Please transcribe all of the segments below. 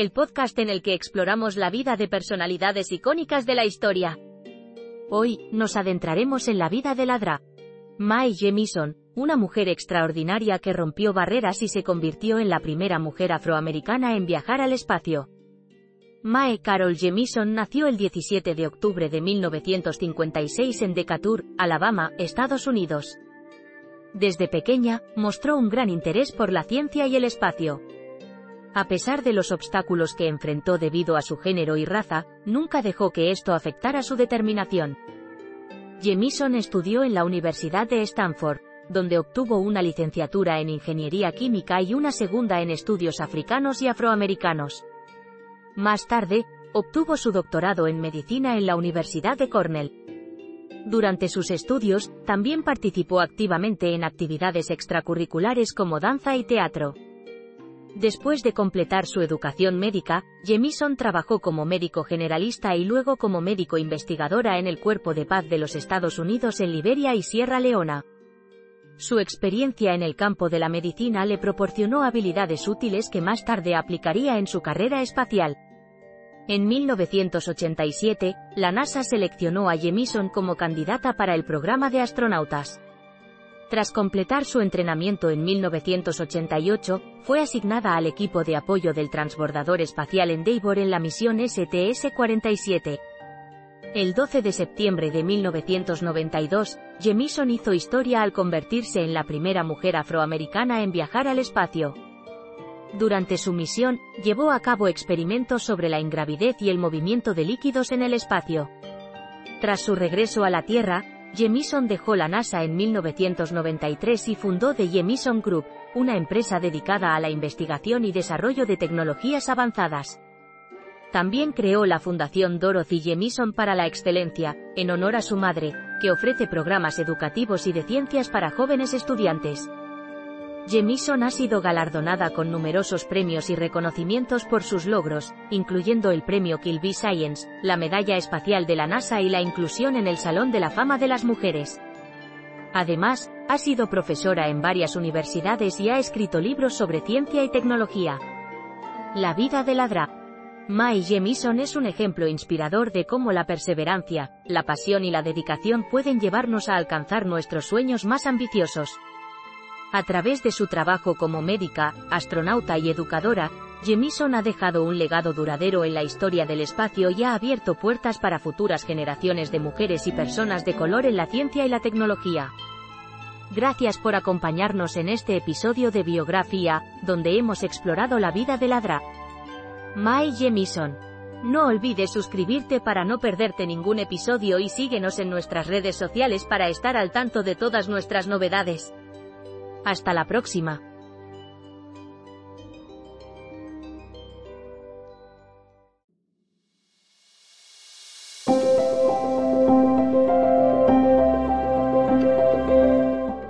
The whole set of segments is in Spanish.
el podcast en el que exploramos la vida de personalidades icónicas de la historia. Hoy, nos adentraremos en la vida de Ladra. Mae Jemison, una mujer extraordinaria que rompió barreras y se convirtió en la primera mujer afroamericana en viajar al espacio. Mae Carol Jemison nació el 17 de octubre de 1956 en Decatur, Alabama, Estados Unidos. Desde pequeña, mostró un gran interés por la ciencia y el espacio. A pesar de los obstáculos que enfrentó debido a su género y raza, nunca dejó que esto afectara su determinación. Jemison estudió en la Universidad de Stanford, donde obtuvo una licenciatura en Ingeniería Química y una segunda en Estudios Africanos y Afroamericanos. Más tarde, obtuvo su doctorado en Medicina en la Universidad de Cornell. Durante sus estudios, también participó activamente en actividades extracurriculares como danza y teatro. Después de completar su educación médica, Jemison trabajó como médico generalista y luego como médico investigadora en el Cuerpo de Paz de los Estados Unidos en Liberia y Sierra Leona. Su experiencia en el campo de la medicina le proporcionó habilidades útiles que más tarde aplicaría en su carrera espacial. En 1987, la NASA seleccionó a Jemison como candidata para el programa de astronautas. Tras completar su entrenamiento en 1988, fue asignada al equipo de apoyo del transbordador espacial Endeavour en la misión STS-47. El 12 de septiembre de 1992, Jemison hizo historia al convertirse en la primera mujer afroamericana en viajar al espacio. Durante su misión, llevó a cabo experimentos sobre la ingravidez y el movimiento de líquidos en el espacio. Tras su regreso a la Tierra, Jemison dejó la NASA en 1993 y fundó The Jemison Group, una empresa dedicada a la investigación y desarrollo de tecnologías avanzadas. También creó la Fundación Dorothy Jemison para la Excelencia, en honor a su madre, que ofrece programas educativos y de ciencias para jóvenes estudiantes. Jemison ha sido galardonada con numerosos premios y reconocimientos por sus logros, incluyendo el premio Kilby Science, la medalla espacial de la NASA y la inclusión en el Salón de la Fama de las Mujeres. Además, ha sido profesora en varias universidades y ha escrito libros sobre ciencia y tecnología. La vida de Ladra. Mae Jemison es un ejemplo inspirador de cómo la perseverancia, la pasión y la dedicación pueden llevarnos a alcanzar nuestros sueños más ambiciosos. A través de su trabajo como médica, astronauta y educadora, Jemison ha dejado un legado duradero en la historia del espacio y ha abierto puertas para futuras generaciones de mujeres y personas de color en la ciencia y la tecnología. Gracias por acompañarnos en este episodio de Biografía, donde hemos explorado la vida de Ladra. Mae Jemison. No olvides suscribirte para no perderte ningún episodio y síguenos en nuestras redes sociales para estar al tanto de todas nuestras novedades. Hasta la próxima.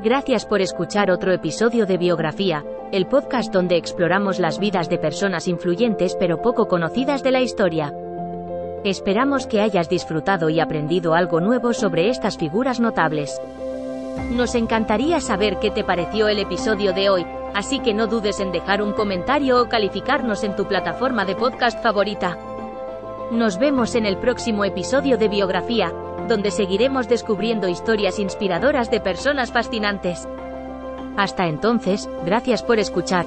Gracias por escuchar otro episodio de Biografía, el podcast donde exploramos las vidas de personas influyentes pero poco conocidas de la historia. Esperamos que hayas disfrutado y aprendido algo nuevo sobre estas figuras notables. Nos encantaría saber qué te pareció el episodio de hoy, así que no dudes en dejar un comentario o calificarnos en tu plataforma de podcast favorita. Nos vemos en el próximo episodio de Biografía, donde seguiremos descubriendo historias inspiradoras de personas fascinantes. Hasta entonces, gracias por escuchar.